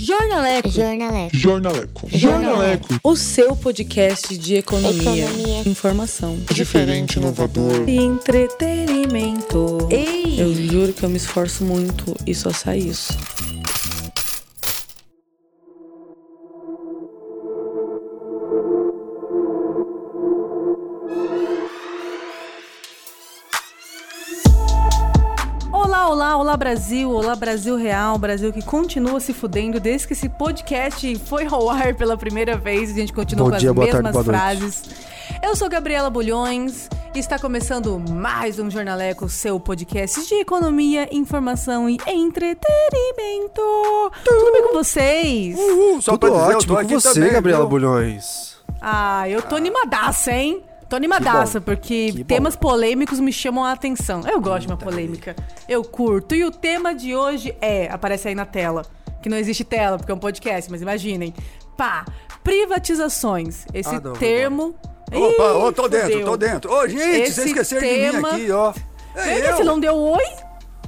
Jornaleco. Jornaleco. Jornaleco. Jornaleco. O seu podcast de economia, Economia. informação Diferente, inovador. e entretenimento. Ei! Eu juro que eu me esforço muito e só sai isso. Brasil, olá Brasil real, Brasil que continua se fudendo desde que esse podcast foi ao ar pela primeira vez e a gente continua Bom com dia, as mesmas tarde, frases. Eu sou Gabriela Bulhões e está começando mais um Jornaleco, seu podcast de economia, informação e entretenimento. Tudo bem com vocês? Uhul, só Tudo pra dizer, eu ótimo tô com aqui você, também, Gabriela viu? Bulhões. Ah, eu tô animadaça, hein? Tô animadaça, porque temas polêmicos me chamam a atenção. Eu gosto de uma polêmica. Eu curto. E o tema de hoje é, aparece aí na tela, que não existe tela, porque é um podcast, mas imaginem. Pá, privatizações. Esse Ah, não, termo... Opa, Ih, ô, tô dentro, fudeu. tô dentro. Ô, gente, Esse vocês esqueceram tema- de mim aqui, ó. É que você eu. não deu oi?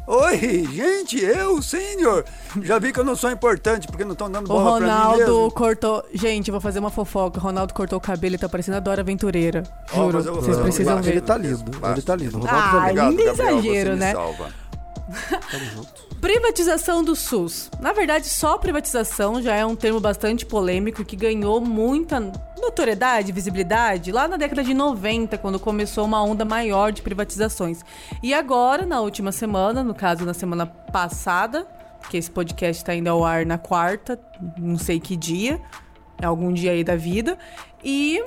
Oi, gente, eu, senhor. Já vi que eu não sou importante, porque não estão dando O bola pra mim Ronaldo mesmo. cortou. Gente, vou fazer uma fofoca. O Ronaldo cortou o cabelo e tá parecendo a Dora Aventureira. Ó, Juro. mas eu vou Vocês fazer um precisam ver. Ele tá lindo, ele tá lindo. Ronaldo Ah. Obrigado, ainda é Gabriel, exagero, você né? Salva. Junto. Privatização do SUS. Na verdade, só privatização já é um termo bastante polêmico que ganhou muita notoriedade, visibilidade lá na década de 90, quando começou uma onda maior de privatizações. E agora, na última semana, no caso na semana passada, que esse podcast está indo ao ar na quarta, não sei que dia, é algum dia aí da vida, e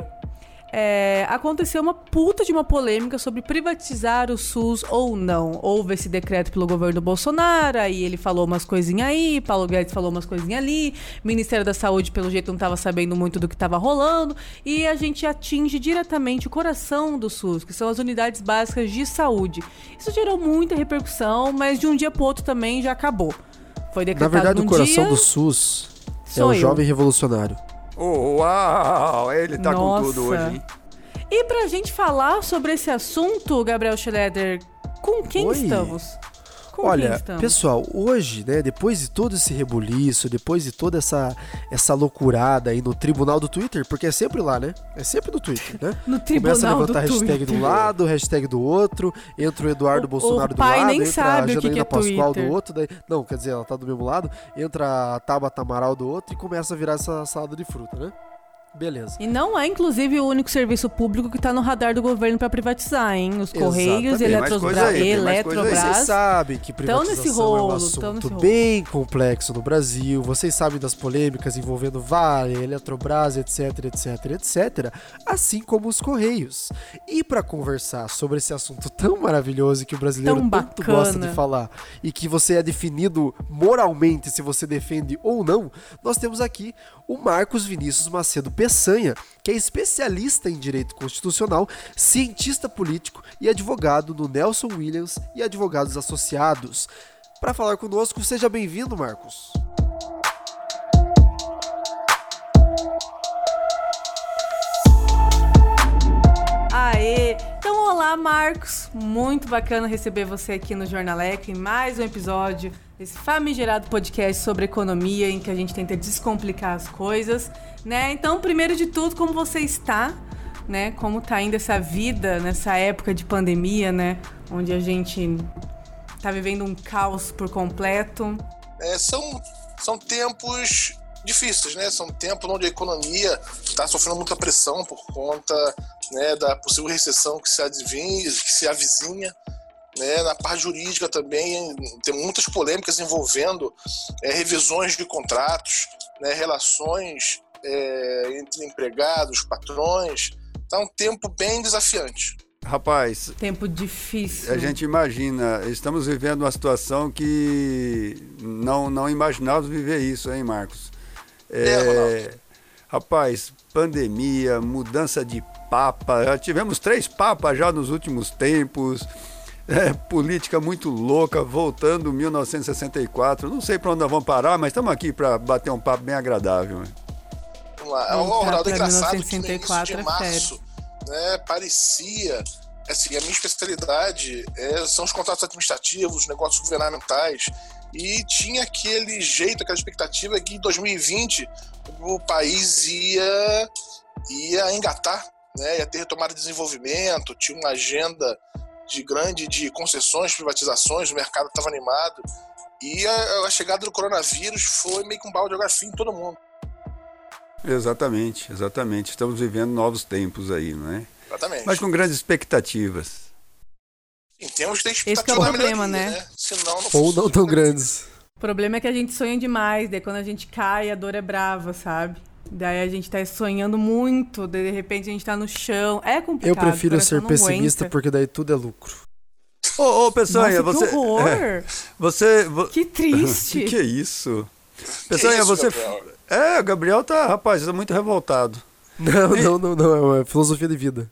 é, aconteceu uma puta de uma polêmica sobre privatizar o SUS ou não. Houve esse decreto pelo governo Bolsonaro, aí ele falou umas coisinhas aí, Paulo Guedes falou umas coisinhas ali, Ministério da Saúde, pelo jeito, não estava sabendo muito do que estava rolando, e a gente atinge diretamente o coração do SUS, que são as unidades básicas de saúde. Isso gerou muita repercussão, mas de um dia pro outro também já acabou. Foi Na decretado verdade, num o coração dia, do SUS é o eu. jovem revolucionário. Oh, uau, ele tá com tudo Nossa. hoje, hein? E pra gente falar sobre esse assunto, Gabriel Schroeder, com quem Oi. estamos? Olha, pessoal, hoje, né, depois de todo esse rebuliço, depois de toda essa essa loucurada aí no tribunal do Twitter, porque é sempre lá, né? É sempre no Twitter, né? no Começa a tribunal do levantar hashtag Twitter. de um lado, hashtag do outro, entra o Eduardo O- Bolsonaro o do pai lado, nem entra sabe a Janaína que é Pascoal Twitter. do outro, daí, não, quer dizer, ela tá do mesmo lado, entra a Tabata Amaral do outro e começa a virar essa salada de fruta, né? Beleza. E não é, inclusive, o único serviço público que tá no radar do governo pra privatizar, hein? Os Correios, aí, coisa aí. Vocês Eletrobras. sabem que nesse privatização é um rolo, tão assunto nesse rolo. bem complexo no Brasil. Vocês sabem das polêmicas envolvendo Vale, Eletrobras, etc, etc, etc. Assim como os Correios. E para conversar sobre esse assunto tão maravilhoso que o brasileiro Tão tanto bacana. gosta de falar e que você é definido moralmente se você defende ou não, nós temos aqui o Marcos Vinícius Macedo Peçanha, que é especialista em direito constitucional, cientista político e advogado no Nelson Williams e Advogados Associados. Para falar conosco, seja bem-vindo, Marcos. Olá, Marcos. Muito bacana receber você aqui no Jornaleco em mais um episódio desse famigerado podcast sobre economia em que a gente tenta descomplicar as coisas, né? Então, primeiro de tudo, como você está, né? Como tá indo essa vida nessa época de pandemia, né? Onde a gente tá vivendo um caos por completo. É, são, são tempos difíceis, né? São tempos onde a economia está sofrendo muita pressão por conta né, da possível recessão que se adivinha, que se avizinha. Né? Na parte jurídica também tem muitas polêmicas envolvendo é, revisões de contratos, né, relações é, entre empregados, patrões. Tá um tempo bem desafiante. Rapaz, Tempo difícil. a gente imagina, estamos vivendo uma situação que não, não imaginávamos viver isso, hein, Marcos? É, Ronaldo. rapaz, pandemia, mudança de papa, já tivemos três papas já nos últimos tempos. É, política muito louca, voltando 1964. Não sei para onde nós vamos parar, mas estamos aqui para bater um papo bem agradável. né? Vamos lá. Voltar Ô, Ronaldo, é engraçado que no início 1964 de é março, né, parecia... Assim, a minha especialidade é, são os contratos administrativos, os negócios governamentais. E tinha aquele jeito, aquela expectativa que em 2020 o país ia, ia engatar, né? ia ter retomada de desenvolvimento, tinha uma agenda de grande de concessões, privatizações, o mercado estava animado. E a, a, chegada do coronavírus foi meio que um balde de em todo mundo. Exatamente, exatamente. Estamos vivendo novos tempos aí, não é? Exatamente. Mas com grandes expectativas. Sim, temos que ter Esse que é o problema, né? né? Senão, não Ou não tão grandes. O problema é que a gente sonha demais, daí quando a gente cai, a dor é brava, sabe? Daí a gente tá sonhando muito, daí de repente a gente tá no chão. É complicado. Eu prefiro ser pessimista aguenta. porque daí tudo é lucro. Ô, ô Peçanha, Nossa, você. que horror! é, você. vo- Que triste. que, que é isso? Peçanha, isso, você. Gabriel? É, o Gabriel tá, rapaz, tá muito revoltado. Não, não, não, não. É uma filosofia de vida.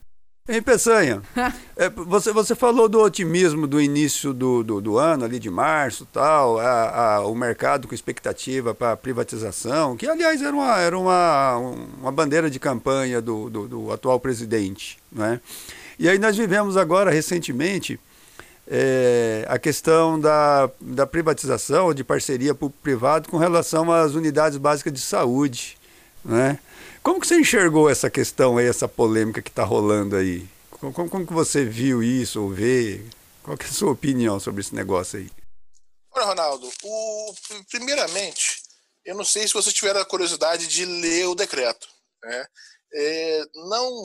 Hein, Peçanha? é, você, você falou do otimismo do início do, do, do ano, ali de março tal, a, a- o mercado com expectativa para privatização, que aliás era uma, era uma, uma bandeira de campanha do, do, do atual presidente. Né? E aí nós vivemos agora, recentemente, é, a questão da, da privatização de parceria público-privado com relação às unidades básicas de saúde. Né? Como que você enxergou essa questão aí, essa polêmica que está rolando aí? Como, como, como que você viu isso ou vê? Qual que é a sua opinião sobre esse negócio aí? Olha, Ronaldo, o, primeiramente, eu não sei se você tiver a curiosidade de ler o decreto. Né? É, não,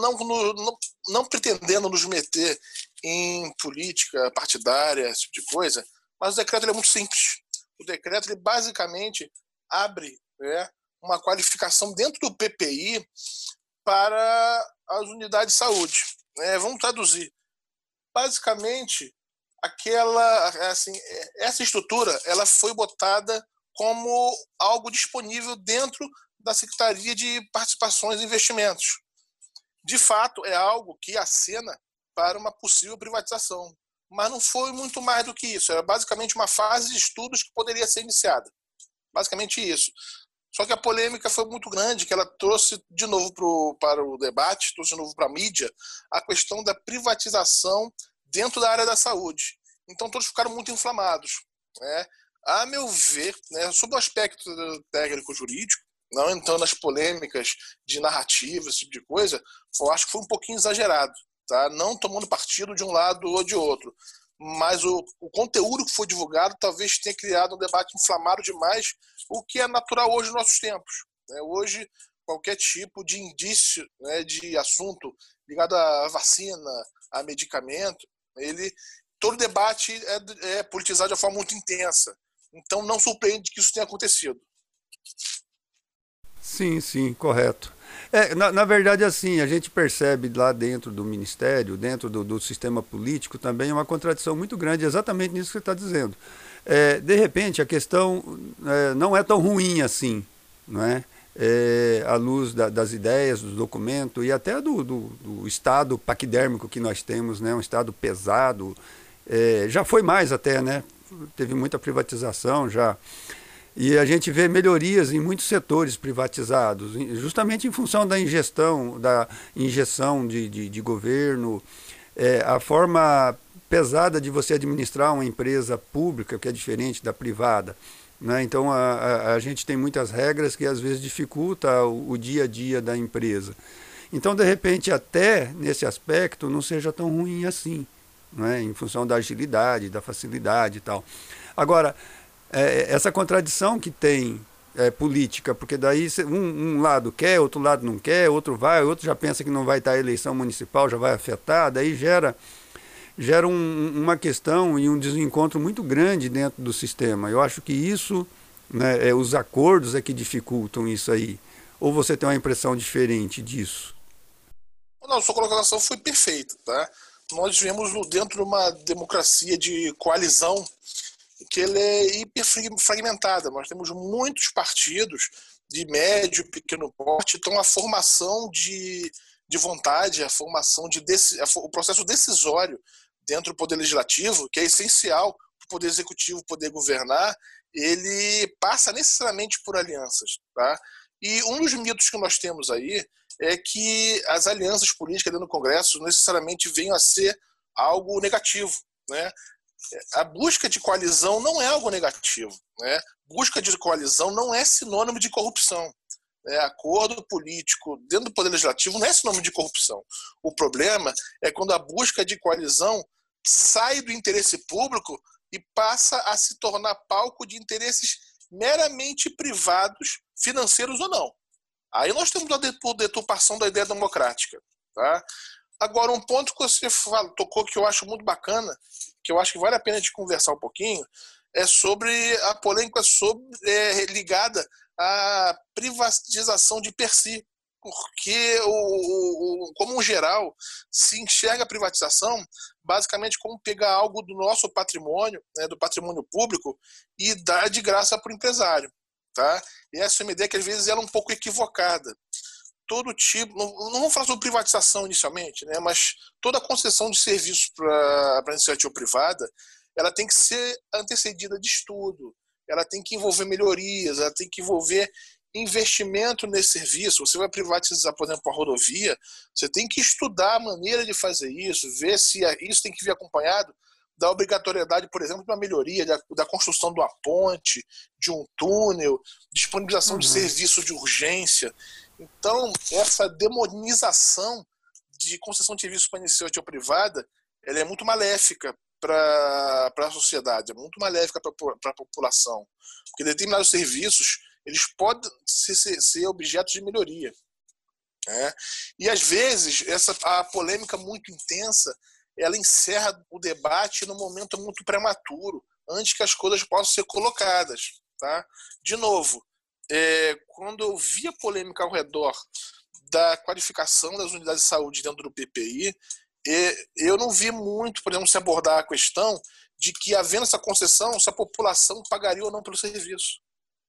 não, não, não, pretendendo nos meter em política partidária, esse tipo de coisa, mas o decreto é muito simples. O decreto ele basicamente abre né, uma qualificação dentro do PPI para as unidades de saúde. né? vamos traduzir. Basicamente, aquela assim essa estrutura ela foi botada como algo disponível dentro da Secretaria de Participações e Investimentos. De fato, é algo que acena para uma possível privatização. Mas não foi muito mais do que isso. Era basicamente uma fase de estudos que poderia ser iniciada. Basicamente isso. Só que a polêmica foi muito grande, que ela trouxe de novo pro, para o debate, trouxe de novo para a mídia, a questão da privatização dentro da área da saúde. Então todos ficaram muito inflamados. Né? A meu ver, né, sob o aspecto técnico-jurídico, não entrando nas polêmicas de narrativa, esse tipo de coisa, eu acho que foi um pouquinho exagerado. Tá? Não tomando partido de um lado ou de outro. Mas o, o conteúdo que foi divulgado talvez tenha criado um debate inflamado demais, o que é natural hoje nos nossos tempos. Né? Hoje, qualquer tipo de indício né, de assunto ligado à vacina, a medicamento, ele todo debate é, é politizado de uma forma muito intensa. Então não surpreende que isso tenha acontecido. Sim, sim, correto. É, na, na, verdade, assim, a gente percebe lá dentro do ministério, dentro do, do sistema político, também uma contradição muito grande, exatamente nisso que você está dizendo. É, de repente, a questão é, não é tão ruim assim, não é? É, à luz da, das ideias, do documento e até do, do, do, estado paquidérmico que nós temos, né? um estado pesado. É, já foi mais até, né? Teve muita privatização já. E a gente vê melhorias em muitos setores privatizados, justamente em função da ingestão, da injeção de, de, de governo, é, a forma pesada de você administrar uma empresa pública, que é diferente da privada. Né? Então a, a, a, gente tem muitas regras que às vezes dificulta o, o dia a dia da empresa. Então, de repente, até nesse aspecto, não seja tão ruim assim, né? em função da agilidade, da facilidade e tal. Agora, é, essa contradição que tem é, política, porque daí um, um, lado quer, outro lado não quer, outro vai, outro já pensa que não vai estar a eleição municipal, já vai afetar, daí gera, gera um, uma questão e um desencontro muito grande dentro do sistema. Eu acho que isso, né, é, os acordos é que dificultam isso aí. Ou você tem uma impressão diferente disso? Não, sua colocação foi perfeita, tá? Nós vivemos dentro de uma democracia de coalizão que ele é hiper fragmentada. Nós temos muitos partidos de médio e pequeno porte, então a formação de, de vontade, a formação de o processo decisório dentro do poder legislativo, que é essencial para o poder executivo poder governar, ele passa necessariamente por alianças, tá? E um dos mitos que nós temos aí é que as alianças políticas dentro do Congresso necessariamente venham a ser algo negativo, né? A busca de coalizão não é algo negativo. Né? Busca de coalizão não é sinônimo de corrupção. Né? Acordo político dentro do Poder Legislativo não é sinônimo de corrupção. O problema é quando a busca de coalizão sai do interesse público e passa a se tornar palco de interesses meramente privados, financeiros ou não. Aí nós temos a deturpação da ideia democrática. Tá? Agora, um ponto que você falou, tocou que eu acho muito bacana, que eu acho que vale a pena de conversar um pouquinho, é sobre a polêmica sobre, é, ligada à privatização de per si. Porque, o, o, como um geral, se enxerga a privatização basicamente como pegar algo do nosso patrimônio, né, do patrimônio público, e dar de graça para o empresário. Tá? E essa é uma ideia que às vezes ela é um pouco equivocada todo tipo, não, não vamos falar sobre privatização inicialmente, né, mas toda concessão de serviço para a iniciativa privada, ela tem que ser antecedida de estudo, ela tem que envolver melhorias, ela tem que envolver investimento nesse serviço. Você vai privatizar, por exemplo, a rodovia, você tem que estudar a maneira de fazer isso, ver se isso tem que vir acompanhado da obrigatoriedade, por exemplo, de uma melhoria, da, da construção de uma ponte, de um túnel, disponibilização uhum. de serviço de urgência. Então, essa demonização de concessão de serviços para iniciativa privada, ela é muito maléfica para a sociedade, é muito maléfica para a população. Porque determinados serviços, eles podem ser, ser, ser objetos de melhoria. Né? E, às vezes, essa, a polêmica muito intensa, ela encerra o debate num momento muito prematuro, antes que as coisas possam ser colocadas. Tá? De novo, é, quando eu vi a polêmica ao redor da qualificação das unidades de saúde dentro do PPI, eu não vi muito, por exemplo, se abordar a questão de que, havendo essa concessão, se a população pagaria ou não pelo serviço.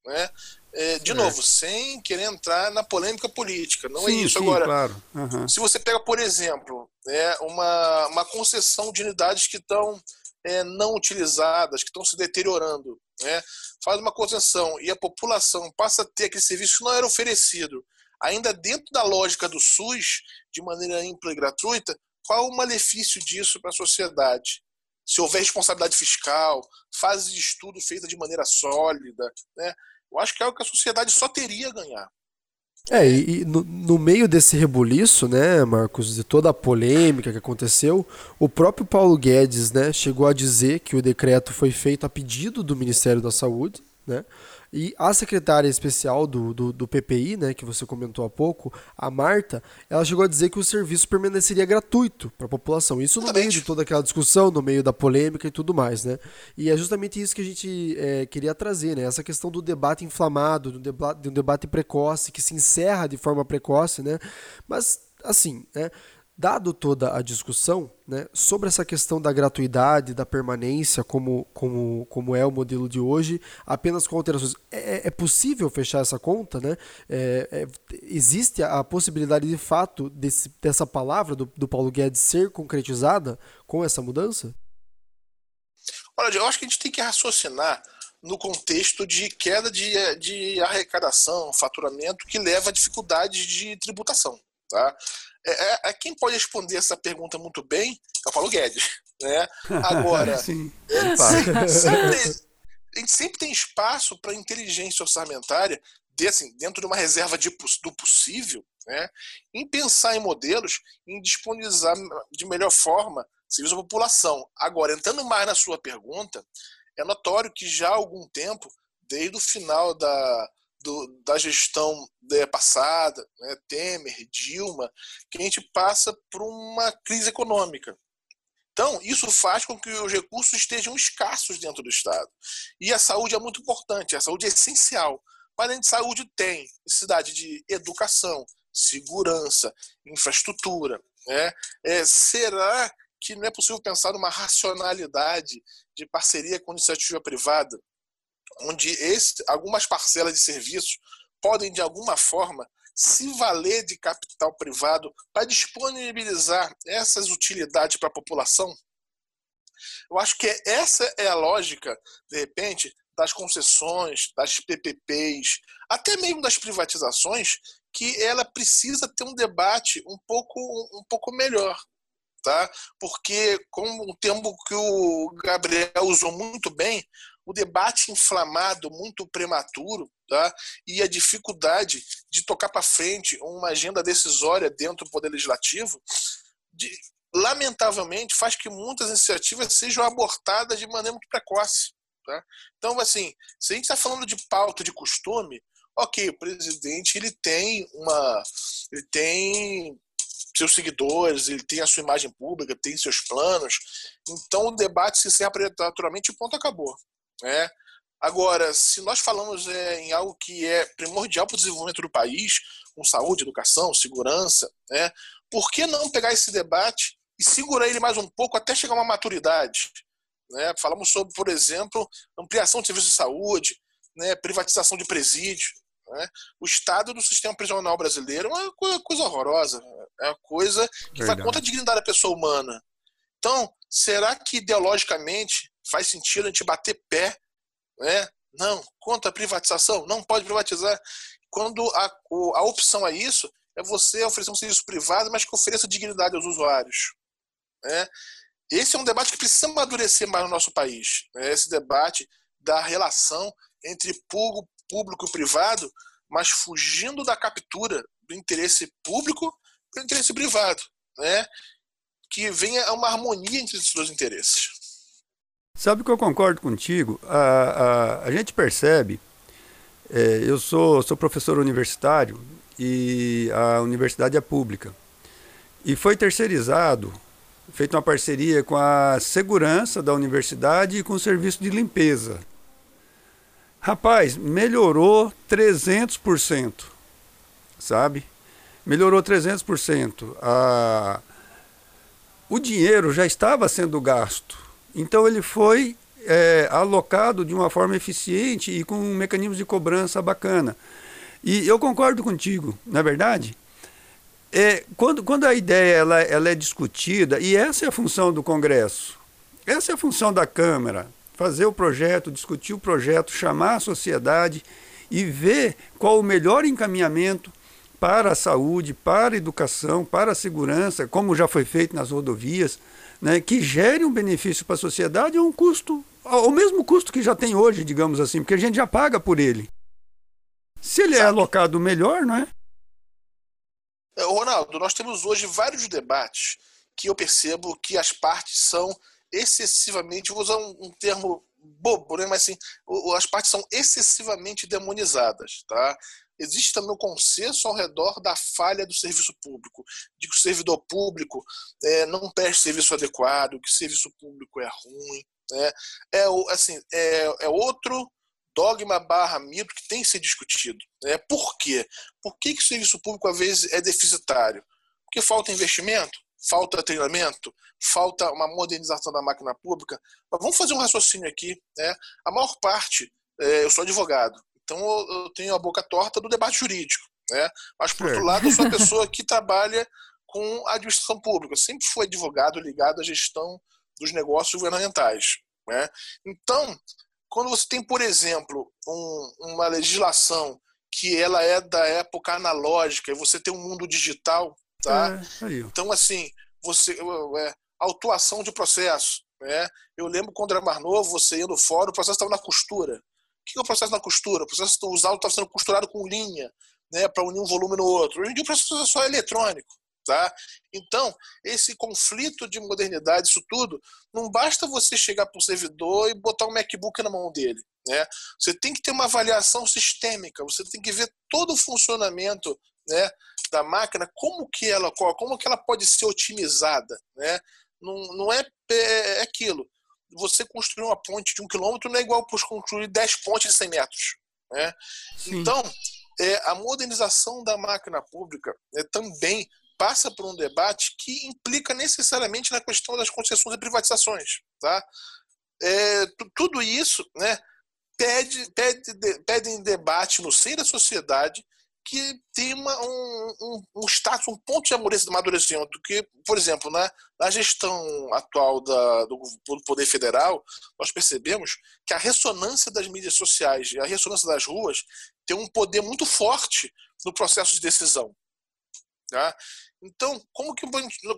Né? É, de é. novo, sem querer entrar na polêmica política, não é sim, é isso. Sim, Agora, claro. uhum. se você pega, por exemplo, né, uma, uma concessão de unidades que estão é, não utilizadas, que estão se deteriorando, né, faz uma concessão e a população passa a ter aquele serviço que não era oferecido, ainda dentro da lógica do SUS, de maneira ampla e gratuita, qual o malefício disso para a sociedade? Se houver responsabilidade fiscal, fase de estudo feita de maneira sólida, né? eu acho que é o que a sociedade só teria a ganhar. É, e, e no, no, meio desse rebuliço, né, Marcos, de toda a polêmica que aconteceu, o próprio Paulo Guedes, né, chegou a dizer que o decreto foi feito a pedido do Ministério da Saúde, né, e a secretária especial do, do, do, PPI, né, que você comentou há pouco, a Marta, ela chegou a dizer que o serviço permaneceria gratuito para a população. Isso no meio de toda aquela discussão, no meio da polêmica e tudo mais, né? E é justamente isso que a gente é, queria trazer, né? Essa questão do debate inflamado, do debate, de um debate precoce, que se encerra de forma precoce, né? Mas, assim, né? Dado toda a discussão né, sobre essa questão da gratuidade, da permanência, como, como, como é o modelo de hoje, apenas com alterações, é, é, é possível fechar essa conta? Né? É, é, existe a possibilidade de fato desse, dessa palavra do, do Paulo Guedes ser concretizada com essa mudança? Olha, eu acho que a gente tem que raciocinar no contexto de queda de, de arrecadação, faturamento, que leva a dificuldades de tributação. Tá? É, é, é, quem pode responder essa pergunta muito bem é o Paulo Guedes. Né? Agora, Sim, sempre, sempre, a gente sempre tem espaço para inteligência orçamentária de, assim, dentro de uma reserva de, do possível, né? em pensar em modelos, em disponibilizar de melhor forma serviço à população. Agora, entrando mais na sua pergunta, é notório que já há algum tempo, desde o final da, do, da gestão né, passada, né, Temer, Dilma, que a gente passa por uma crise econômica. Então, isso faz com que os recursos estejam escassos dentro do Estado. E a saúde é muito importante, a saúde é essencial. Mas além de saúde, tem necessidade de educação, segurança, infraestrutura. Né? É, será que não é possível pensar numa racionalidade de parceria com iniciativa privada onde esse, algumas parcelas de serviços podem, de alguma forma, se valer de capital privado para disponibilizar essas utilidades para a população? Eu acho que essa é a lógica, de repente, das concessões, das PPPs, até mesmo das privatizações, que ela precisa ter um debate um pouco, um pouco melhor. tá? Porque, como o termo que o Gabriel usou muito bem, o debate inflamado, muito prematuro, tá? e a dificuldade de tocar para frente uma agenda decisória dentro do Poder Legislativo, de, lamentavelmente, faz que muitas iniciativas sejam abortadas de maneira muito precoce. Tá? Então, assim, se a gente está falando de pauta de costume, ok, o presidente ele tem uma. ele tem seus seguidores, ele tem a sua imagem pública, tem seus planos. Então o debate se encerra prematuramente e ponto acabou. Né? Agora, se nós falamos é, em algo que é primordial para o desenvolvimento do país, com saúde, educação, segurança, né, por que não pegar esse debate e segurar ele mais um pouco até chegar a uma maturidade? Né? Falamos sobre, por exemplo, ampliação de serviços de saúde, né, privatização de presídio. Né? O estado do sistema prisional brasileiro é uma coisa horrorosa, é uma coisa que Verdade. vai contra a dignidade da pessoa humana. Então, será que ideologicamente faz sentido a gente bater pé? Né? Não, contra a privatização, não pode privatizar. Quando a, a opção é isso, é você oferecer um serviço privado, mas que ofereça dignidade aos usuários. Né? Esse é um debate que precisa amadurecer mais no nosso país. Né? Esse debate da relação entre público e privado, mas fugindo da captura do interesse público para o interesse privado. Né? Que venha uma harmonia entre esses dois interesses. Sabe que eu concordo contigo? A, a, a gente percebe, é, eu sou, sou professor universitário e a universidade é pública. E foi terceirizado feito uma parceria com a segurança da universidade e com o serviço de limpeza. Rapaz, melhorou 300%, sabe? Melhorou 300%. A... O dinheiro já estava sendo gasto, então ele foi é, alocado de uma forma eficiente e com um mecanismo de cobrança bacana. E eu concordo contigo, na é verdade, é, quando, quando a ideia ela, ela é discutida, e essa é a função do Congresso, essa é a função da Câmara, fazer o projeto, discutir o projeto, chamar a sociedade e ver qual o melhor encaminhamento para a saúde, para a educação, para a segurança, como já foi feito nas rodovias, né, que gere um benefício para a sociedade a um custo, o mesmo custo que já tem hoje, digamos assim, porque a gente já paga por ele. Se ele é alocado melhor, não é? É, Ronaldo, nós temos hoje vários debates que eu percebo que as partes são excessivamente, vou usar um, um termo bobo, mas assim, as partes são excessivamente demonizadas. Tá? Existe também o um consenso ao redor da falha do serviço público, de que o servidor público é, não presta serviço adequado, que o serviço público é ruim. Né? É, assim, é, é outro dogma barra mito que tem que ser discutido. Né? Por quê? Por que, que o serviço público às vezes é deficitário? Porque falta investimento, falta treinamento, falta uma modernização da máquina pública. Mas vamos fazer um raciocínio aqui. Né? A maior parte, é, eu sou advogado, então eu tenho a boca torta do debate jurídico. Né? Mas, por outro lado, eu sou a pessoa que trabalha com a administração pública. Eu sempre fui advogado ligado à gestão dos negócios governamentais. Né? Então, quando você tem, por exemplo, um, uma legislação que ela é da época analógica e você tem um mundo digital, tá? É, então, assim, você é, autuação de processo. Né? Eu lembro quando era mais novo, você ia no fórum, o processo estava na costura. O que é o processo na costura? O processo os autos estavam sendo costurado com linha, né, para unir um volume no outro. Hoje em dia o processo é só eletrônico. Tá? Então, esse conflito de modernidade, isso tudo, não basta você chegar para o servidor e botar um MacBook na mão dele. Né? Você tem que ter uma avaliação sistêmica, você tem que ver todo o funcionamento né, da máquina, como que ela como que ela pode ser otimizada. Né? Não, não é, é, é aquilo. Você construir uma ponte de um quilômetro não é igual para construir 10 pontes de 100 metros. Né? Então, é, a modernização da máquina pública é, também passa por um debate que implica necessariamente na questão das concessões e privatizações. Tá? É, tudo isso né, pede, pede, pede em debate no seio da sociedade que tem uma, um, um, um, status, um ponto de amadurecimento, que, por exemplo, na, na gestão atual da, do, do, Poder Federal, nós percebemos que a ressonância das mídias sociais e a ressonância das ruas tem um poder muito forte no processo de decisão. Tá? Então, como, que,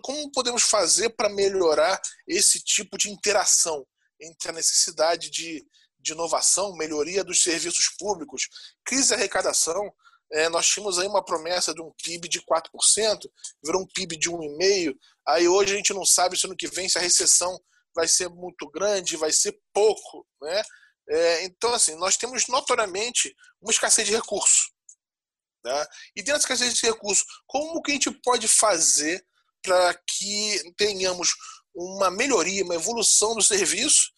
como podemos fazer para melhorar esse tipo de interação entre a necessidade de, de inovação, melhoria dos serviços públicos, crise de arrecadação? É, nós tínhamos aí uma promessa de um PIB de 4%, virou um PIB de 1,5%. Aí hoje a gente não sabe se ano que vem se a recessão vai ser muito grande, vai ser pouco. Né? É, então, assim, nós temos notoriamente uma escassez de recursos. Né? E dentro dessa escassez de recursos, como que a gente pode fazer para que tenhamos uma melhoria, uma evolução do serviço,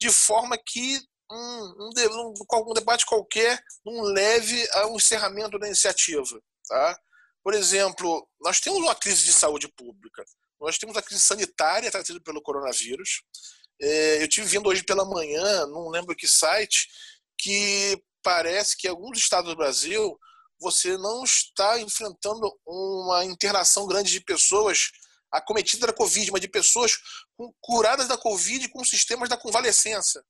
de forma que um, um, um, debate qualquer não leve a um encerramento da iniciativa. Tá? Por exemplo, nós temos uma crise de saúde pública, nós temos a crise sanitária trazida pelo coronavírus. É, eu tive vindo hoje pela manhã, não lembro que site, que parece que em alguns estados do Brasil você não está enfrentando uma internação grande de pessoas acometidas da Covid, mas de pessoas curadas da Covid com sistemas da convalescença.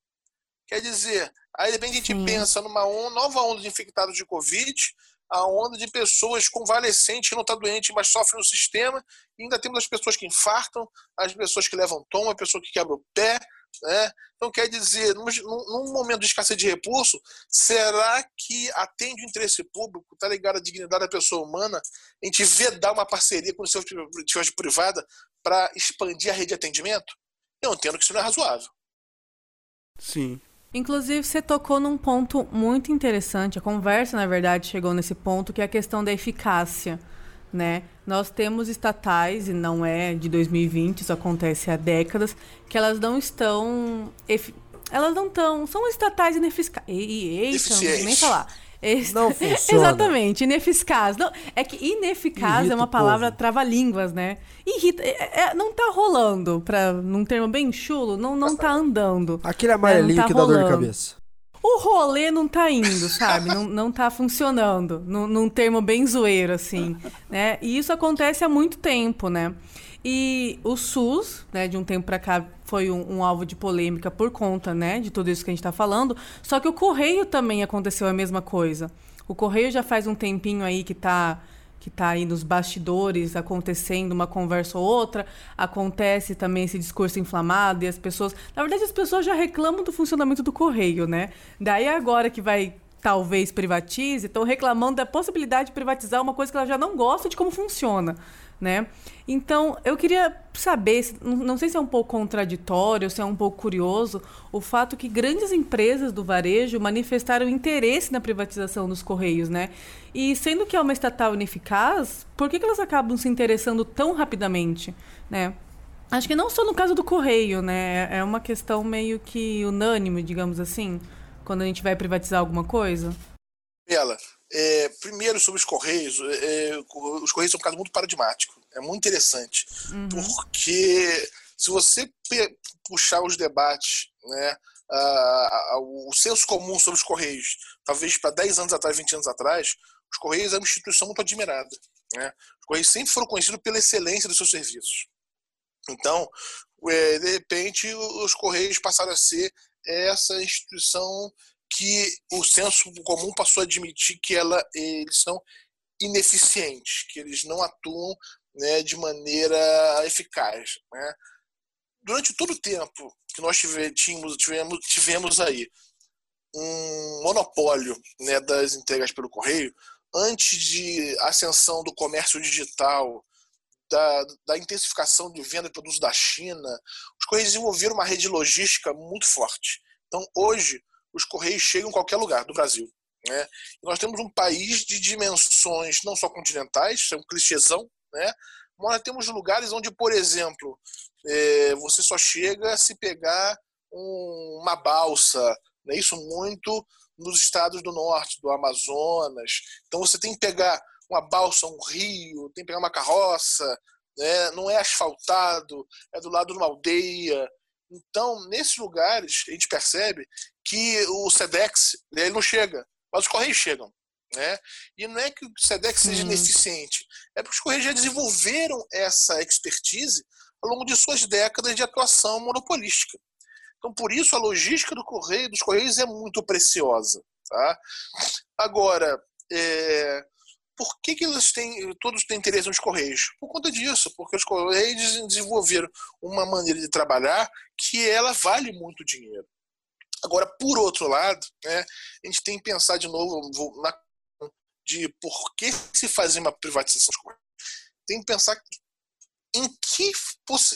Quer dizer, aí de repente a gente Sim. pensa numa nova onda de infectados de Covid, a onda de pessoas convalescentes que não estão tá doentes, mas sofrem no sistema, e ainda temos as pessoas que infartam, as pessoas que levam toma, a pessoa que quebra o pé, né? Então, quer dizer, num, num, momento de escassez de recurso, será que atende o interesse público, está ligado à dignidade da pessoa humana, a gente vedar uma parceria com o seu iniciativa privada para expandir a rede de atendimento? Eu entendo que isso não é razoável. Sim. Inclusive, você tocou num ponto muito interessante. A conversa, na verdade, chegou nesse ponto, que é a questão da eficácia. Né? Nós temos estatais, e não é de 2020, isso acontece há décadas, que elas não estão. Elas não estão. São estatais ineficazes. Eita, não nem falar. Não funciona. Exatamente, ineficaz. Não, é que ineficaz Irrita é uma palavra trava-línguas, né? Irrita, é, é, não tá rolando, pra, num termo bem chulo, não, não tá andando. Aquele amarelinho tá que dá dor de cabeça. O rolê não tá indo, sabe? não, não tá funcionando, num, num termo bem zoeiro, assim, né? E isso acontece há muito tempo, né? E o SUS, né, de um tempo para cá, foi um, um, alvo de polêmica por conta, né, de tudo isso que a gente está falando. Só que o Correio também aconteceu a mesma coisa. O Correio já faz um tempinho aí que está que tá aí nos bastidores acontecendo uma conversa ou outra, acontece também esse discurso inflamado e as pessoas, na verdade as pessoas já reclamam do funcionamento do correio, né? Daí agora que vai talvez privatize, estão reclamando da possibilidade de privatizar uma coisa que ela já não gosta de como funciona né? Então, eu queria saber, não sei se é um pouco contraditório, se é um pouco curioso, o fato que grandes empresas do varejo manifestaram interesse na privatização dos Correios, né? E sendo que é uma estatal ineficaz, por que, que elas acabam se interessando tão rapidamente, né? Acho que não só no caso do Correio, né? É uma questão meio que unânime, digamos assim, quando a gente vai privatizar alguma coisa. Bela, é, primeiro, sobre os Correios, é, é, os Correios são um caso muito paradigmático. É muito interessante. Uhum. Porque se você puxar os debates, né, a, a, o senso comum sobre os Correios, talvez para 10 anos atrás, 20 anos atrás, os Correios é uma instituição muito admirada. Né? Os Correios sempre foram conhecidos pela excelência dos seus serviços. Então, é, de repente, os Correios passaram a ser essa instituição que o senso comum passou a admitir que ela, eles são ineficientes, que eles não atuam né, de maneira eficaz. Né? Durante todo o tempo que nós tivemos, tivemos, tivemos aí um monopólio né, das entregas pelo correio, antes de ascensão do comércio digital, da, da intensificação de venda de produtos da China, os correios desenvolveram uma rede logística muito forte. Então, hoje, os correios chegam em qualquer lugar do Brasil. Né? nós temos um país de dimensões não só continentais, isso é um clichêzão, né? mas nós temos lugares onde, por exemplo, é, você só chega se pegar um, uma balsa, né? isso muito nos estados do norte, do Amazonas. Então você tem que pegar uma balsa, um rio, tem que pegar uma carroça, né? não é asfaltado, é do lado de uma aldeia. Então, nesses lugares, a gente percebe que o SEDEX ele não chega, mas os Correios chegam. Né? E não é que o SEDEX seja ineficiente, é porque os Correios já desenvolveram essa expertise ao longo de suas décadas de atuação monopolística. Então, por isso, a logística do Correio, dos Correios é muito preciosa. Tá? Agora, é, por que, que eles têm, todos têm interesse nos Correios? Por conta disso, porque os Correios desenvolveram uma maneira de trabalhar que ela vale muito dinheiro. Agora, por outro lado, né, a gente tem que pensar de novo na, de por que se fazer uma privatização dos Correios. Tem que pensar em que,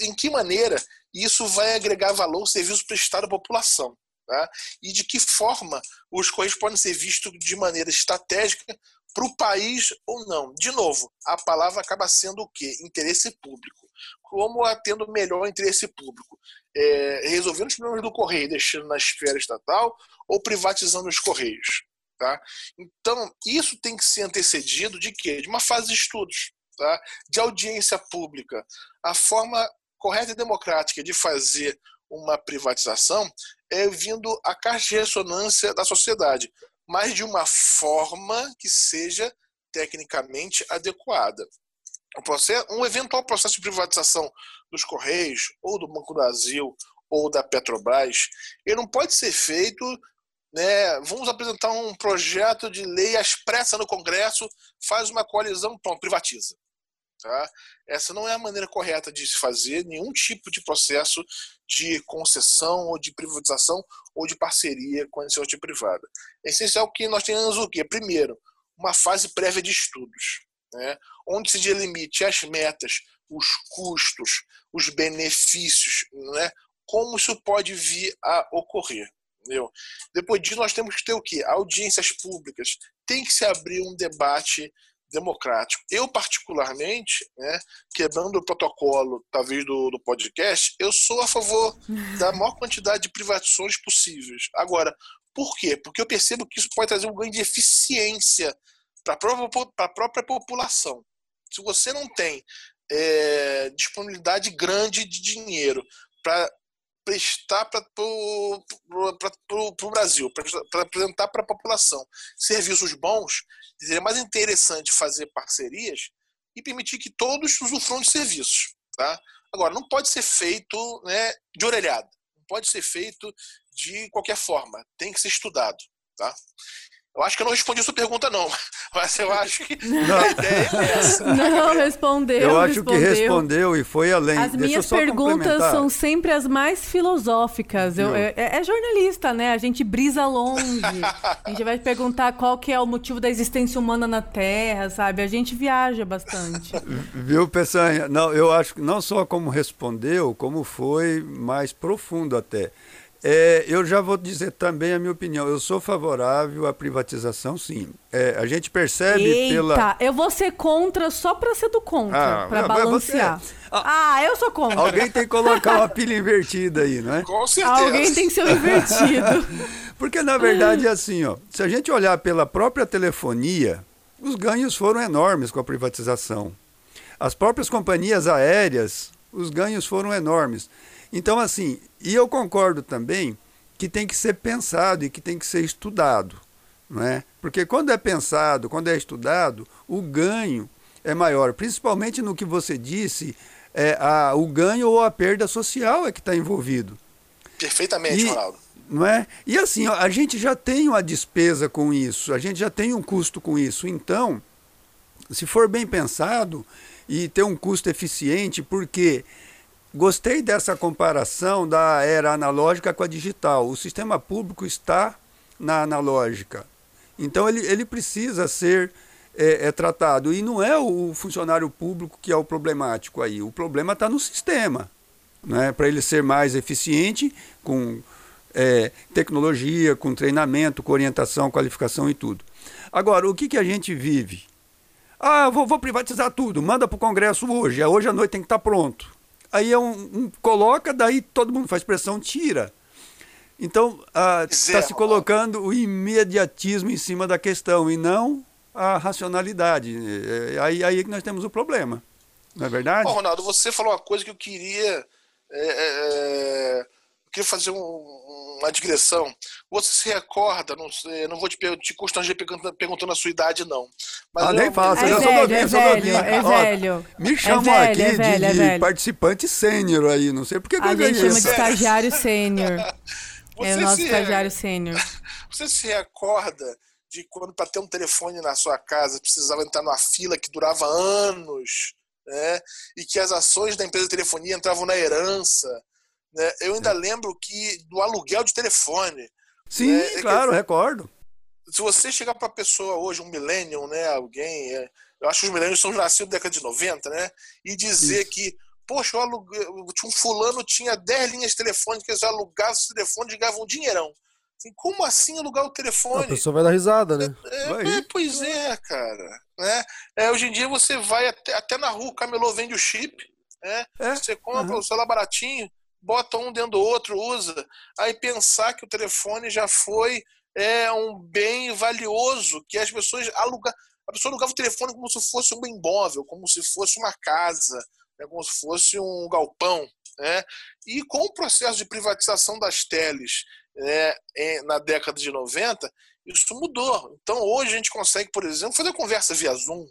em que maneira isso vai agregar valor ao serviço prestado à população. Tá? E de que forma os Correios podem ser vistos de maneira estratégica para o país ou não. De novo, a palavra acaba sendo o quê? Interesse público. Como tendo melhor interesse público? É, resolvendo os problemas do Correio, deixando na esfera estatal ou privatizando os Correios? Tá? Então, isso tem que ser antecedido de quê? De uma fase de estudos, tá? de audiência pública. A forma correta e democrática de fazer uma privatização é vindo a caixa de ressonância da sociedade mas de uma forma que seja tecnicamente adequada. Um, eventual processo de privatização dos Correios, ou do Banco do Brasil, ou da Petrobras, ele não pode ser feito. Né, vamos apresentar um projeto de lei às pressas no Congresso, faz uma coalizão, pronto, privatiza. Tá? Essa não é a maneira correta de se fazer nenhum tipo de processo de concessão ou de privatização ou de parceria com a iniciativa privada. É essencial que nós tenhamos o quê? Primeiro, uma fase prévia de estudos, né? onde se delimite as metas, os custos, os benefícios, né? como isso pode vir a ocorrer. Entendeu? Depois disso, nós temos que ter o quê? Audiências públicas. Tem que se abrir um debate democrático. Eu, particularmente, né, quebrando o protocolo, talvez, do, do podcast, eu sou a favor da maior quantidade de privatizações possíveis. Agora, por quê? Porque eu percebo que isso pode trazer um ganho de eficiência para a própria, própria população. Se você não tem é, disponibilidade grande de dinheiro para prestar para o Brasil, para apresentar para a população serviços bons, seria mais interessante fazer parcerias e permitir que todos usufruam de serviços. Tá? Agora, não pode ser feito né, de orelhada, não pode ser feito de qualquer forma, tem que ser estudado. Tá? Eu acho que eu não respondi a sua pergunta, não. Mas eu acho que não. a ideia é essa. Não, respondeu. Eu acho respondeu. que respondeu e foi além. As Deixa minhas perguntas são sempre as mais filosóficas. Eu, é, é, jornalista, né? A gente brisa longe. a gente vai perguntar qual que é o motivo da existência humana na Terra, sabe? A gente viaja bastante. Viu, Peçanha? Não, eu acho que não só como respondeu, como foi mais profundo até. É, eu já vou dizer também a minha opinião. Eu sou favorável à privatização, sim. É, a gente percebe Eita, pela. Eu vou ser contra só para ser do contra, ah, para balancear. Você... Ah, ah, eu sou contra. Alguém tem que colocar uma pilha invertida aí, não é? Com certeza. Alguém tem que ser invertido. Porque na verdade é assim, ó. Se a gente olhar pela própria telefonia, os ganhos foram enormes com a privatização. As próprias companhias aéreas, os ganhos foram enormes. Então, assim, e eu concordo também que tem que ser pensado e que tem que ser estudado. Não é? Porque quando é pensado, quando é estudado, o ganho é maior, principalmente no que você disse, é, a, o ganho ou a perda social é que está envolvido. Perfeitamente, e, Ronaldo. Não é? E assim, a gente já tem uma despesa com isso, a gente já tem um custo com isso. Então, se for bem pensado e ter um custo eficiente, porque Gostei dessa comparação da era analógica com a digital. O sistema público está na analógica. Então ele, ele precisa ser é, é tratado. E não é o funcionário público que é o problemático aí. O problema está no sistema. Né? Para ele ser mais eficiente, com é, tecnologia, com treinamento, com orientação, qualificação e tudo. Agora, o que, que a gente vive? Ah, vou, vou privatizar tudo, manda para o Congresso hoje, hoje à noite tem que estar tá pronto aí é um, um, coloca, daí todo mundo faz pressão, tira. Então está se colocando o imediatismo em cima da questão e não a racionalidade. É, é aí, aí que nós temos o problema. Não é verdade? Bom, Ronaldo, você falou uma coisa que eu queria. É, é, é queria fazer um, uma digressão. Você se recorda, não, sei, não vou te, te constranger perguntando, perguntando a sua idade, não. Mas ah, nem faço, é eu sou novinho, é sou novinho. É velho. Ó, me chamam é aqui velho, de, de participante sênior aí, não sei por que A eu gente chama de estagiário sênior. é o nosso estagiário sênior. Você se recorda de quando para ter um telefone na sua casa precisava entrar numa fila que durava anos, né? e que as ações da empresa de telefonia entravam na herança. Né? Eu ainda lembro que do aluguel de telefone. Sim, né? claro, que, recordo. Se você chegar para a pessoa hoje, um millennium, né, alguém, é, eu acho que os millennials são nascidos na década de 90, né, e dizer Isso. que poxa, um fulano tinha 10 linhas telefônicas, eu alugava esse telefone e ganhava um dinheirão. Assim, como assim alugar o telefone? A pessoa vai dar risada, né? É, é, pois é, cara. Né? É, hoje em dia você vai até, até na rua, o camelô vende o chip, né? É? Você compra uhum. o celular baratinho, bota um dentro do outro, usa. Aí pensar que o telefone já foi é um bem valioso, que as pessoas alugam. A pessoa alugava o telefone como se fosse um imóvel, como se fosse uma casa, né? como se fosse um galpão. Né? E com o processo de privatização das teles né, na década de 90, isso mudou. Então hoje a gente consegue, por exemplo, fazer conversa via Zoom,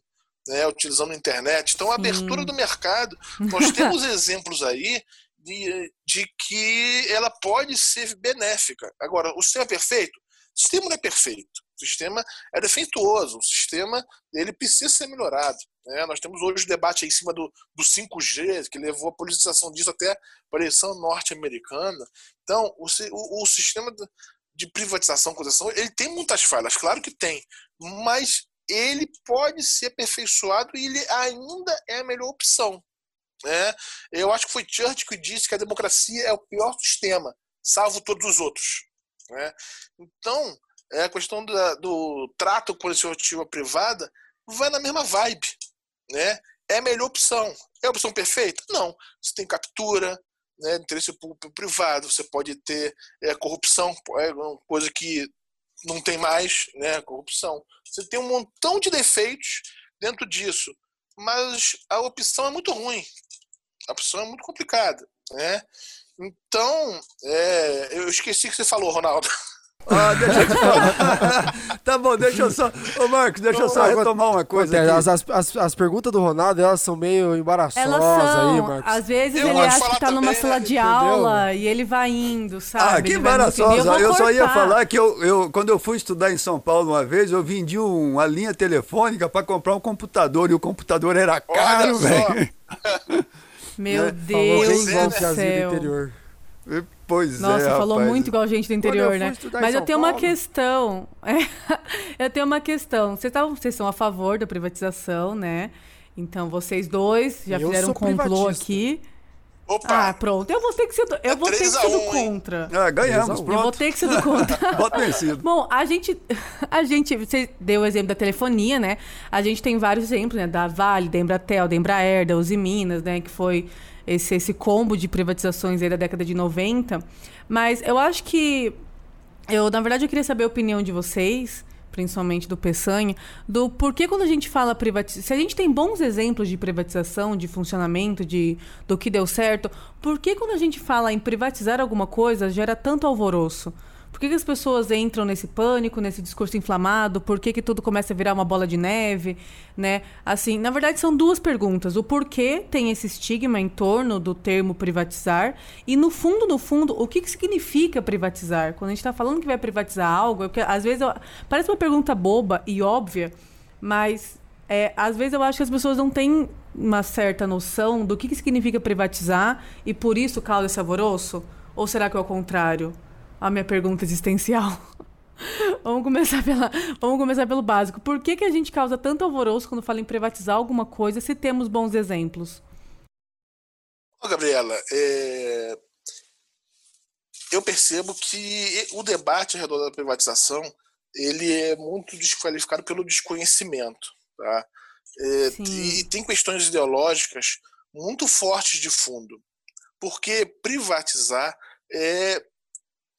né, utilizando a internet. Então a abertura do mercado, nós temos exemplos aí de, de que ela pode ser benéfica. Agora, o sistema é perfeito? O sistema não é perfeito. O sistema é defeituoso. O sistema ele precisa ser melhorado. Né? Nós temos hoje o debate em cima do, do 5G, que levou a politização disso até a eleição norte-americana. Então, o, o, o sistema de privatização, concessão, ele tem muitas falhas, claro que tem, mas ele pode ser aperfeiçoado e ele ainda é a melhor opção. Né? Eu acho que foi Churchill que disse que a democracia é o pior sistema, salvo todos os outros. Né? Então, é a questão do, do trato com a iniciativa privada vai na mesma vibe né, é a melhor opção. É a opção perfeita? Não. Você tem captura, né, interesse público privado, você pode ter é, corrupção, é uma coisa que não tem mais, né, corrupção. Você tem um montão de defeitos dentro disso, mas a opção é muito ruim. A opção é muito complicada, né? Então, é, eu esqueci que você falou, Ronaldo. Ah, deixa eu te falar. tá bom, deixa eu só. Ô, Marcos, deixa eu só retomar uma coisa. As, as, as, perguntas do Ronaldo, elas são meio embaraçosas elas são, aí, Marcos. Às vezes eu ele acha que tá também, numa sala de entendeu? aula e ele vai indo, sabe? Ah, que embaraçosa. Eu, eu só ia falar que eu, eu, quando eu fui estudar em São Paulo uma vez, eu vendi uma linha telefônica para comprar um computador e o computador era caro, velho. Meu né? Deus do céu. Interior. Pois Nossa, é, falou rapaz. muito igual gente do interior, né? Mas eu tenho Paulo. uma questão. eu tenho uma questão. Vocês, tavam, vocês são a favor da privatização, né? Então, vocês dois já eu fizeram um complô aqui. Opa. Ah, pronto. Eu vou ter que ser do, eu é vou ter que ser do contra. Ah, ganhamos, pronto. Eu vou ter que ser do contra. Vencido. Bom, a gente, a gente, você deu o exemplo da telefonia, né? A gente tem vários exemplos, né? Da Vale, da Embratel, da Embraer, da Uzi Minas, né? Que foi esse, esse combo de privatizações aí da década de 90. Mas eu acho que. Eu, na verdade, eu queria saber a opinião de vocês, principalmente do Peçanha, do porquê quando a gente fala privatização. Se a gente tem bons exemplos de privatização, de funcionamento, de, do que deu certo, por que quando a gente fala em privatizar alguma coisa gera tanto alvoroço? Que, que, as pessoas entram nesse pânico, nesse discurso inflamado? Por que, que tudo começa a virar uma bola de neve? Né? Assim, na verdade, são duas perguntas. O porquê tem esse estigma em torno do termo privatizar? E, no fundo, no fundo, o que, que significa privatizar? Quando a gente está falando que vai privatizar algo, é às vezes eu, parece uma pergunta boba e óbvia, mas é, às vezes eu acho que as pessoas não têm uma certa noção do que, que significa privatizar e por isso causa esse alvoroço? Ou será que é o contrário? A minha pergunta existencial. vamos, começar pela, vamos começar pelo básico. Por que, que a gente causa tanto alvoroço quando fala em privatizar alguma coisa se temos bons exemplos? Ô, Gabriela, é... eu percebo que o debate ao redor da privatização ele é muito desqualificado pelo desconhecimento. Tá? É, e tem questões ideológicas muito fortes de fundo. Porque privatizar é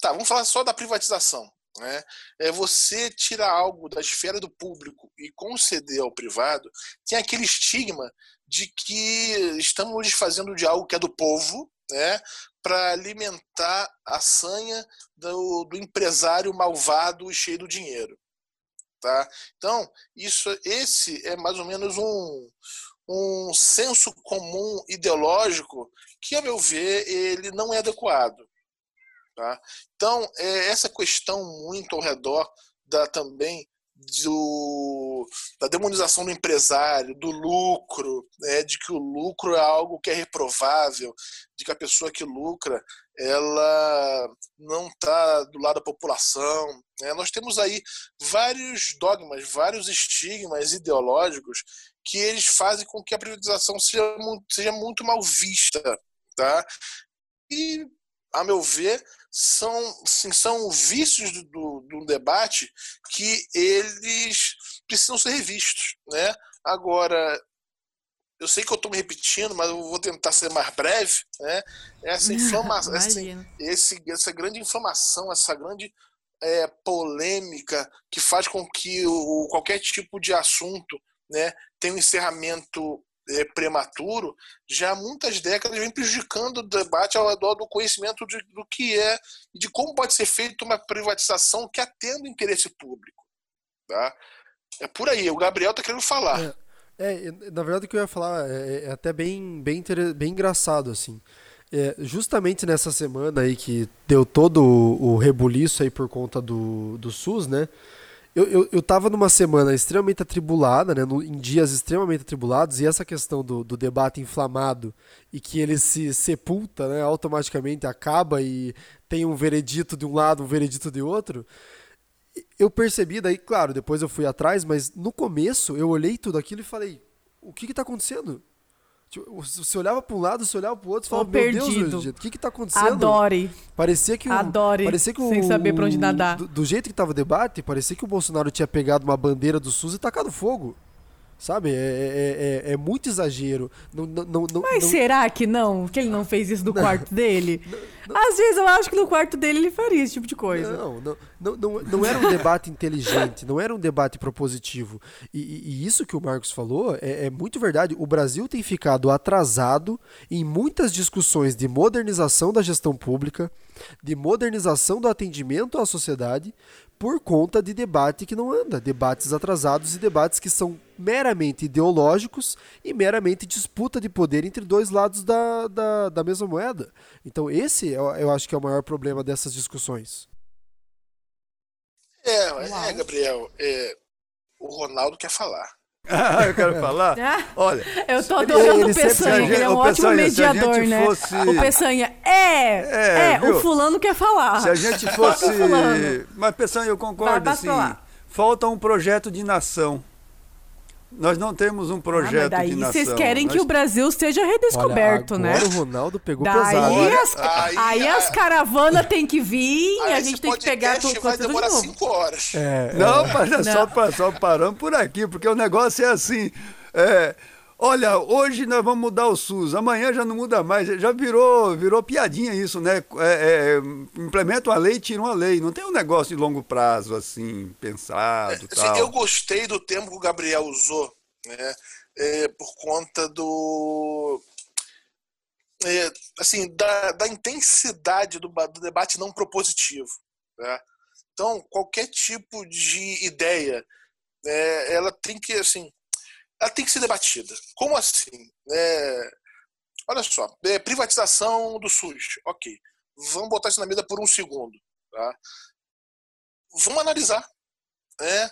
Tá, vamos falar só da privatização. Né? É você tirar algo da esfera do público e conceder ao privado, tem aquele estigma de que estamos fazendo de algo que é do povo, né, para alimentar a sanha do, do, empresário malvado e cheio do dinheiro. Tá? Então, isso, esse é mais ou menos um, um senso comum ideológico que, a meu ver, ele não é adequado. Tá? Então, é essa questão muito ao redor da também do, da demonização do empresário, do lucro, né, de que o lucro é algo que é reprovável, de que a pessoa que lucra ela não está do lado da população. Né? Nós temos aí vários dogmas, vários estigmas ideológicos que eles fazem com que a privatização seja muito, seja muito mal vista. Tá? E, a meu ver, são, sim, são vícios do, do, do, debate que eles precisam ser revistos. Né? Agora, eu sei que eu estou me repetindo, mas eu vou tentar ser mais breve. Né? Essa inflamação, essa, esse, essa grande inflamação, essa grande é, polêmica que faz com que o, qualquer tipo de assunto né, tenha um encerramento é, prematuro, já há muitas décadas vem prejudicando o debate ao redor do conhecimento de, do que é e de como pode ser feita uma privatização que atenda o interesse público. Tá? É por aí, o Gabriel está querendo falar. É, é, na verdade o que eu ia falar é, é até bem, bem, bem engraçado, assim. É, justamente nessa semana aí que deu todo o, o rebuliço aí por conta do, do SUS, né? Eu, eu, eu tava numa semana extremamente atribulada, né, no, em dias extremamente atribulados, e essa questão do, do debate inflamado e que ele se sepulta, né, automaticamente acaba e tem um veredito de um lado, um veredito de outro. Eu percebi, daí, claro, depois eu fui atrás, mas no começo eu olhei tudo aquilo e falei: o que está acontecendo? Tipo, você olhava para um lado, você olhava para o outro e falava, meu perdido. Deus, o que que tá acontecendo? Adore. Parecia que o, Adore. Parecia que o, sem saber para onde nadar. Do, do, jeito que tava o debate, parecia que o Bolsonaro tinha pegado uma bandeira do SUS e tacado fogo. Sabe? É, é, é, é, muito exagero. Não, não, não, Mas será que não? Que ele não fez isso no quarto dele? Às vezes eu acho que no quarto dele ele faria esse tipo de coisa. Não, não, não, não, não era um debate inteligente, não era um debate propositivo. E, e, e isso que o Marcos falou é, é muito verdade. O Brasil tem ficado atrasado em muitas discussões de modernização da gestão pública, de modernização do atendimento à sociedade, por conta de debate que não anda, debates atrasados e debates que são meramente ideológicos e meramente disputa de poder entre dois lados da, da, da mesma moeda. Então, esse eu, eu acho que é o maior problema dessas discussões. É, é Gabriel, é, o Ronaldo quer falar. Ah, eu quero falar? Olha. Eu tô adorando o Peçanha, ele é um ótimo Peçanha, mediador, né? Fosse... O Peçanha, é, é, é o fulano quer falar. Se a gente fosse. Mas, Peçanha, eu concordo, assim. Falta um projeto de nação. Nós não temos um projeto ah, daí de nação. Vocês querem Nós... que o Brasil seja redescoberto, Olha, né? Agora o Ronaldo pegou daí pesado. As, aí, aí as caravanas têm que vir, a gente tem que pegar tudo vai demorar de cinco horas. É, não, é. Mas é só, só paramos por aqui, porque o negócio é assim. É, Olha, hoje nós vamos mudar o SUS, amanhã já não muda mais, já virou, virou piadinha isso, né? É, é, implementa uma lei, tira uma lei. Não tem um negócio de longo prazo, assim, pensado. É, tal. Eu gostei do termo que o Gabriel usou, né? É, por conta do. É, assim, da, da intensidade do, do, debate não propositivo. Né? Então, qualquer tipo de ideia, é, ela tem que, assim, ela tem que ser debatida. Como assim? É, olha só, é, privatização do SUS, ok. Vamos botar isso na mesa por um segundo. Tá? Vamos analisar. Né?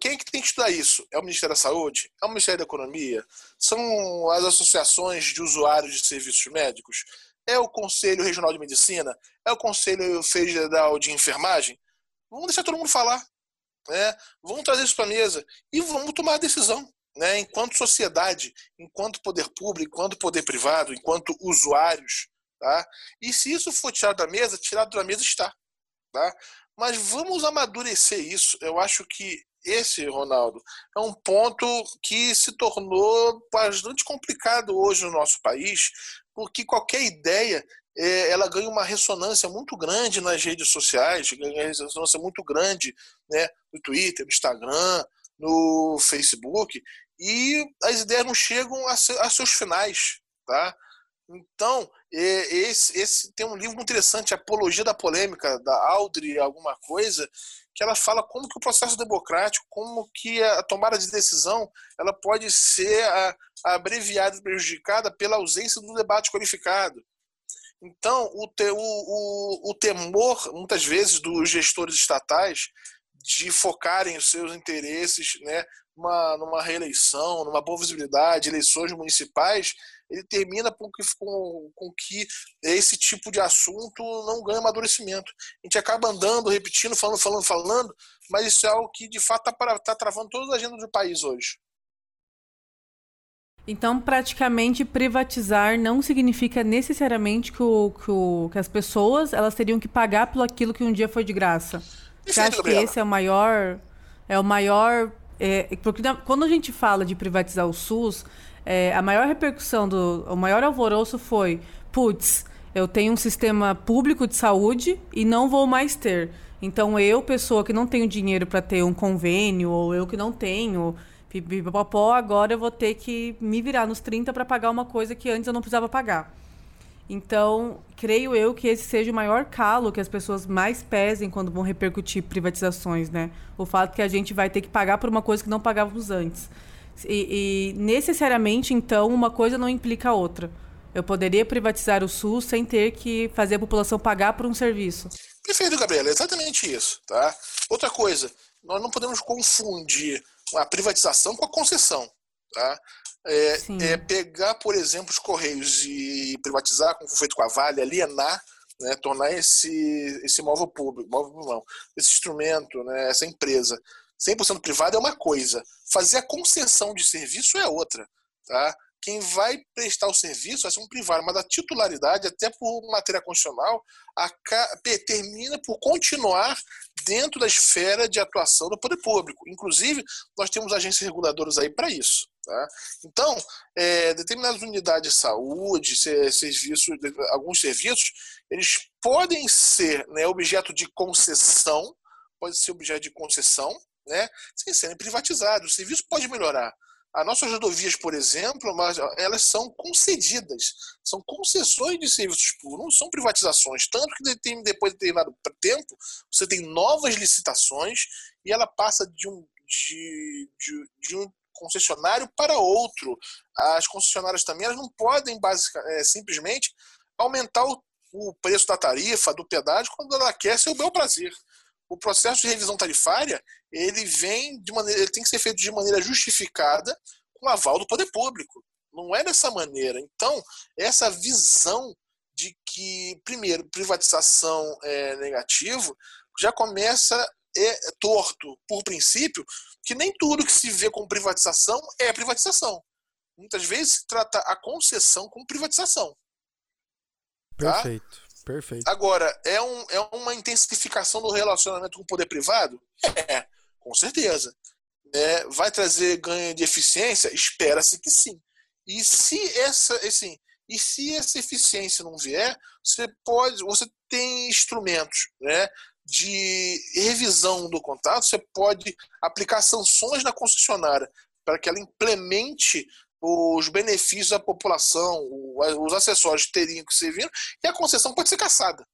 quem é que tem que estudar isso? É o Ministério da Saúde? É o Ministério da Economia? São as associações de usuários de serviços médicos? É o Conselho Regional de Medicina? É o Conselho Federal de Enfermagem? Vamos deixar todo mundo falar. Né? Vamos trazer isso para a mesa e vamos tomar a decisão né, enquanto sociedade, enquanto poder público, enquanto poder privado, enquanto usuários. Tá? E se isso for tirado da mesa, tirado da mesa está. Tá? Mas vamos amadurecer isso. Eu acho que esse, Ronaldo, é um ponto que se tornou bastante complicado hoje no nosso país, porque qualquer ideia é, ela ganha uma ressonância muito grande nas redes sociais, ganha uma ressonância muito grande né, no Twitter, no Instagram, no Facebook, e as ideias não chegam a, a seus finais, tá? Então, esse, esse tem um livro muito interessante, Apologia da Polêmica, da Audrey alguma coisa, que ela fala como que o processo democrático, como que a tomada de decisão, ela pode ser abreviada e prejudicada pela ausência do debate qualificado. Então, o, te, o, o, o temor, muitas vezes, dos gestores estatais de focarem os seus interesses né, numa, numa reeleição, numa boa visibilidade, eleições municipais, ele termina com que, com, com que esse tipo de assunto não ganha amadurecimento. A gente acaba andando, repetindo, falando, falando, falando, mas isso é algo que de fato está tá travando todas as agendas do país hoje. Então, praticamente, privatizar não significa necessariamente que, o, que, o, que as pessoas elas teriam que pagar pelo aquilo que um dia foi de graça. Você acha que esse é o maior. É o maior. É, porque quando a gente fala de privatizar o SUS, é, a maior repercussão do. O maior alvoroço foi: putz, eu tenho um sistema público de saúde e não vou mais ter. Então, eu, pessoa que não tenho dinheiro para ter um convênio, ou eu que não tenho Pipipopó, agora eu vou ter que me virar nos 30 para pagar uma coisa que antes eu não precisava pagar. Então, creio eu que esse seja o maior calo que as pessoas mais pesem quando vão repercutir privatizações, né? O fato que a gente vai ter que pagar por uma coisa que não pagávamos antes. E, e necessariamente, então, uma coisa não implica a outra. Eu poderia privatizar o SUS sem ter que fazer a população pagar por um serviço. Perfeito, Gabriela, é exatamente isso, tá? Outra coisa, nós não podemos confundir a privatização com a concessão. Tá? É, é, pegar, por exemplo, os Correios e privatizar, como foi feito com a Vale, alienar, né, tornar esse, esse móvel público, móvel não, esse instrumento, né, essa empresa 100% privada é uma coisa, fazer a concessão de serviço é outra. Tá? quem vai prestar o serviço vai ser um privado, mas a titularidade, até por matéria constitucional, a, termina por continuar dentro da esfera de atuação do poder público. Inclusive, nós temos agências reguladoras aí para isso. Tá? Então, é, determinadas unidades de saúde, serviços, alguns serviços, eles podem ser né, objeto de concessão, pode ser objeto de concessão, né, sem serem privatizados. O serviço pode melhorar. As nossas rodovias, por exemplo, elas são concedidas, são concessões de serviços públicos, não são privatizações. Tanto que depois de determinado tempo, você tem novas licitações e ela passa de um, de, de, de um concessionário para outro. As concessionárias também elas não podem basicamente, é, simplesmente aumentar o, o preço da tarifa, do pedágio, quando ela quer seu bel prazer o processo de revisão tarifária ele vem de maneira, ele tem que ser feito de maneira justificada com aval do poder público. Não é dessa maneira. Então, essa visão de que, primeiro, privatização é negativo, já começa é torto por princípio, que nem tudo que se vê como privatização é privatização. Muitas vezes se trata a concessão como privatização. Tá? Perfeito. Perfeito. Agora, é, um, é uma intensificação do relacionamento com o poder privado? É, com certeza. É, vai trazer ganho de eficiência? Espera-se que sim. E se essa, assim, e se essa eficiência não vier, você pode, você tem instrumentos, né, de revisão do contrato, você pode aplicar sanções na concessionária para que ela implemente os benefícios da população, os acessórios teriam que ser vindo, e a concessão pode ser caçada.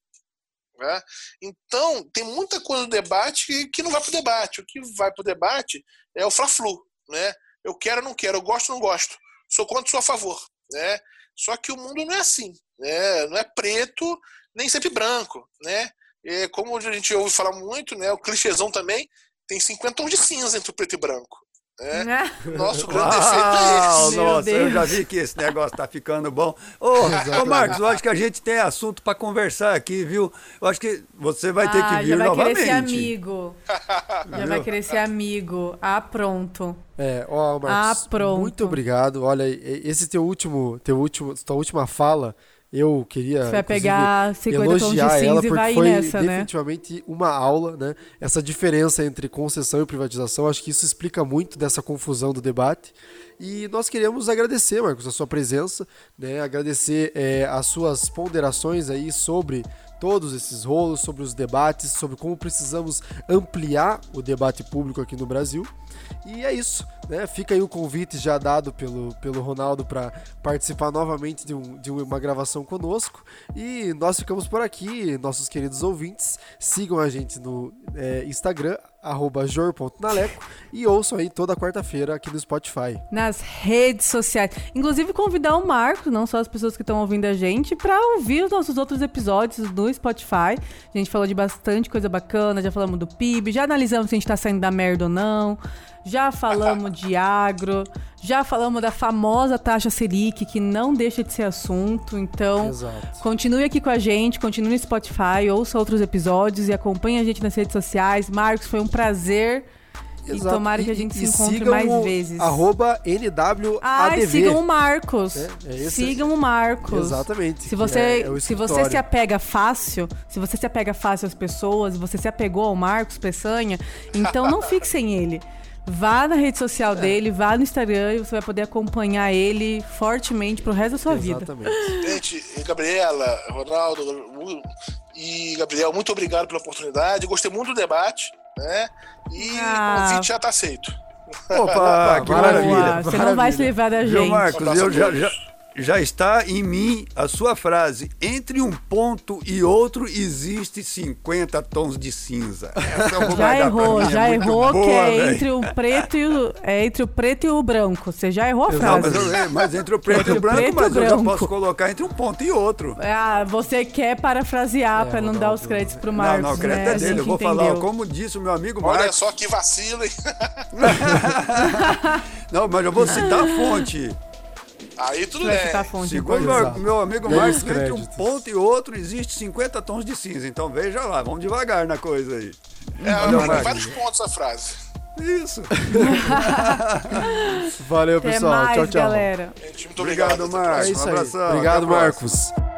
Né? Então, tem muita coisa no debate que não vai para o debate. O que vai para o debate é o fla-flu. Né? Eu quero ou não quero, eu gosto ou não gosto, sou contra sou a favor. Né? Só que o mundo não é assim. Né? Não é preto, nem sempre branco. Né? E como a gente ouve falar muito, né? o clichêzão também, tem 50 tons de cinza entre o preto e branco. É. Né? Nosso grande Uau, defeito é esse. Nossa, eu já vi que esse negócio tá ficando bom. Ô, ô Marcos, eu acho que a gente tem assunto para conversar aqui, viu? Eu acho que você vai ter ah, que vir já vai novamente. querer ser amigo. já vai querer ser amigo. Ah, pronto. É, ó, Marcos, ah, pronto. muito obrigado. Olha, esse teu último, teu último, tua última fala eu queria Você vai pegar 50 elogiar tons de ela porque vai foi nessa, né? definitivamente uma aula, né? Essa diferença entre concessão e privatização, acho que isso explica muito dessa confusão do debate. E nós queremos agradecer, Marcos, a sua presença, né? Agradecer é, as suas ponderações aí sobre todos esses rolos, sobre os debates, sobre como precisamos ampliar o debate público aqui no Brasil. E é isso, né? Fica aí o convite já dado pelo, pelo Ronaldo para participar novamente de, um, de uma gravação conosco. E nós ficamos por aqui, nossos queridos ouvintes. Sigam a gente no é, Instagram, arroba jor.naleco e ouçam aí toda quarta-feira aqui no Spotify. Nas redes sociais. Inclusive, convidar o Marcos, não só as pessoas que estão ouvindo a gente, para ouvir os nossos outros episódios no Spotify. A gente falou de bastante coisa bacana, já falamos do PIB, já analisamos se a gente tá saindo da merda ou não, já falamos de agro, já falamos da famosa taxa Selic, que não deixa de ser assunto. Então, Exato. continue aqui com a gente, continue no Spotify, ouça outros episódios e acompanhe a gente nas redes sociais. Marcos, foi um prazer. E Exato. tomara que a gente E- se e encontre mais o vezes. Arroba NWADV. Ai, sigam o Marcos. É, é sigam o Marcos. Exatamente. Se você, é- se você se apega fácil, se você se apega fácil às pessoas, e você se apegou ao Marcos Peçanha, então não fique sem ele. Vá na rede social É. dele, vá no Instagram e você vai poder acompanhar ele fortemente pro resto da sua vida. Exatamente. Gente, Gabriela, Ronaldo e Gabriel, muito obrigado pela oportunidade. Gostei muito do debate, né? E Ah. o convite já está aceito. Opa, que maravilha. Boa, você não vai maravilha. se livrar da Viu, gente. Marcos, Um abraço eu já, já, já está em mim a sua frase. Entre um ponto e outro existe 50 tons de cinza. Essa eu vou Já errou, mim, é já muito errou boa, que é entre o preto e o é entre o preto e o branco. Você já errou a Não, frase. mas, eu- é, mas entre o preto Entre e o branco, preto mas eu já branco. posso colocar entre um ponto e outro. Ah, você quer parafrasear É, pra não dar os créditos pro não, Marcos, não, o crédito né? é dele. Eu vou falar, entendeu. como disse o meu amigo Olha Marcos. só que vacilo, hein? Não, mas eu vou citar a fonte. Aí tudo bem. Segundo meu, meu amigo Marcos, os entre um ponto e outro existe 50 tons de cinza. Então veja lá, vamos devagar na coisa aí. É, Valeu, tem Marcos. vários pontos a frase. Isso. Valeu, Até pessoal. mais, tchau, tchau. galera. Gente, muito obrigado. Obrigado, a Marcos. É Um abração, Obrigado, até a próxima. Marcos.